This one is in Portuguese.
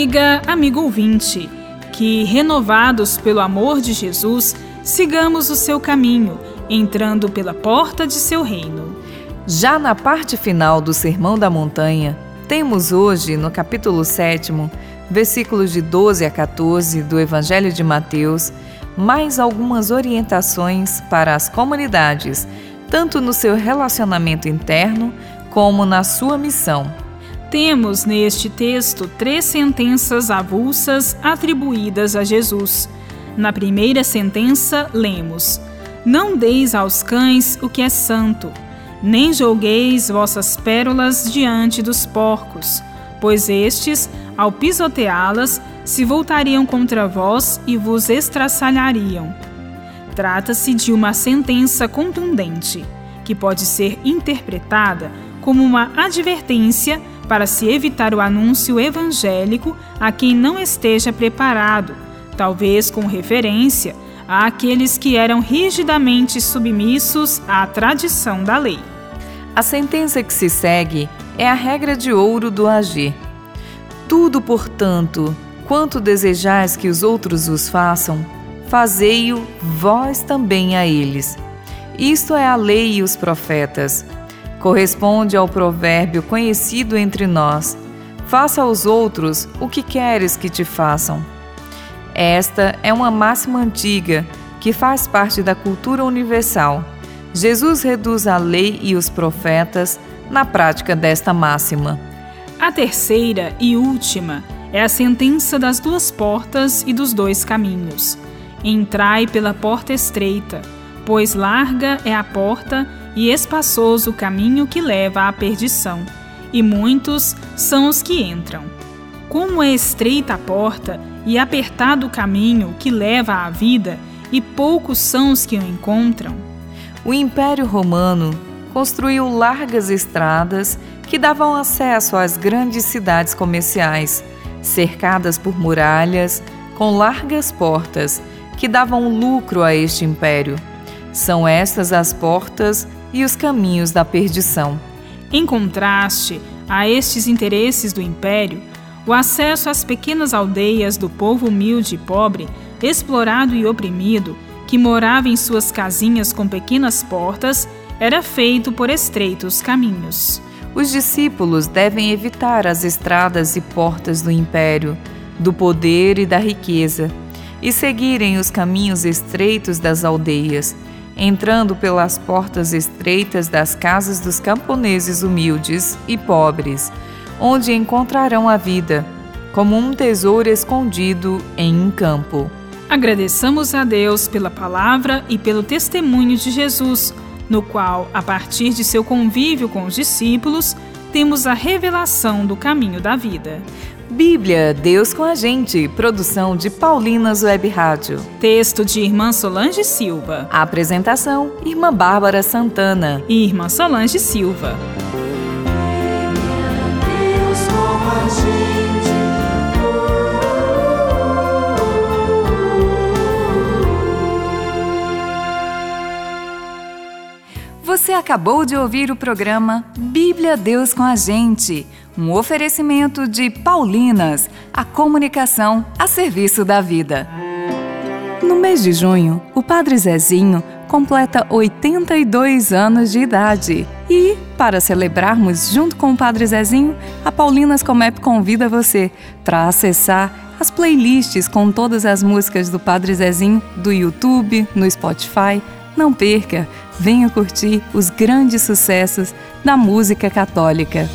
Amiga, amigo ouvinte, que renovados pelo amor de Jesus, sigamos o seu caminho, entrando pela porta de seu reino. Já na parte final do Sermão da Montanha, temos hoje, no capítulo 7, versículos de 12 a 14 do Evangelho de Mateus, mais algumas orientações para as comunidades, tanto no seu relacionamento interno como na sua missão. Temos neste texto três sentenças avulsas atribuídas a Jesus. Na primeira sentença, lemos: Não deis aos cães o que é santo, nem julgueis vossas pérolas diante dos porcos, pois estes, ao pisoteá-las, se voltariam contra vós e vos estraçalhariam. Trata-se de uma sentença contundente, que pode ser interpretada como uma advertência para se evitar o anúncio evangélico a quem não esteja preparado, talvez com referência àqueles que eram rigidamente submissos à tradição da lei. A sentença que se segue é a regra de ouro do agir. Tudo, portanto, quanto desejais que os outros vos façam, fazei-o vós também a eles. Isto é a lei e os profetas. Corresponde ao provérbio conhecido entre nós: faça aos outros o que queres que te façam. Esta é uma máxima antiga que faz parte da cultura universal. Jesus reduz a lei e os profetas na prática desta máxima. A terceira e última é a sentença das duas portas e dos dois caminhos. Entrai pela porta estreita, pois larga é a porta e espaçoso o caminho que leva à perdição, e muitos são os que entram. Como é estreita a porta e apertado o caminho que leva à vida, e poucos são os que o encontram. O Império Romano construiu largas estradas que davam acesso às grandes cidades comerciais, cercadas por muralhas, com largas portas que davam lucro a este império. São estas as portas e os caminhos da perdição. Em contraste a estes interesses do império, o acesso às pequenas aldeias do povo humilde e pobre, explorado e oprimido, que morava em suas casinhas com pequenas portas, era feito por estreitos caminhos. Os discípulos devem evitar as estradas e portas do império, do poder e da riqueza, e seguirem os caminhos estreitos das aldeias, entrando pelas portas estreitas das casas dos camponeses humildes e pobres, onde encontrarão a vida, como um tesouro escondido em um campo. Agradeçamos a Deus pela palavra e pelo testemunho de Jesus, no qual, a partir de seu convívio com os discípulos, temos a revelação do caminho da vida. Bíblia, Deus com a gente. Produção de Paulinas Web Rádio. Texto de Irmã Solange Silva. Apresentação: Irmã Bárbara Santana e Irmã Solange Silva. Você acabou de ouvir o programa Bíblia Deus com a gente um oferecimento de Paulinas, a comunicação a serviço da vida. No mês de junho, o Padre Zezinho completa 82 anos de idade. E, para celebrarmos junto com o Padre Zezinho, a Paulinas Comep convida você para acessar as playlists com todas as músicas do Padre Zezinho do YouTube, no Spotify. Não perca, venha curtir os grandes sucessos da música católica.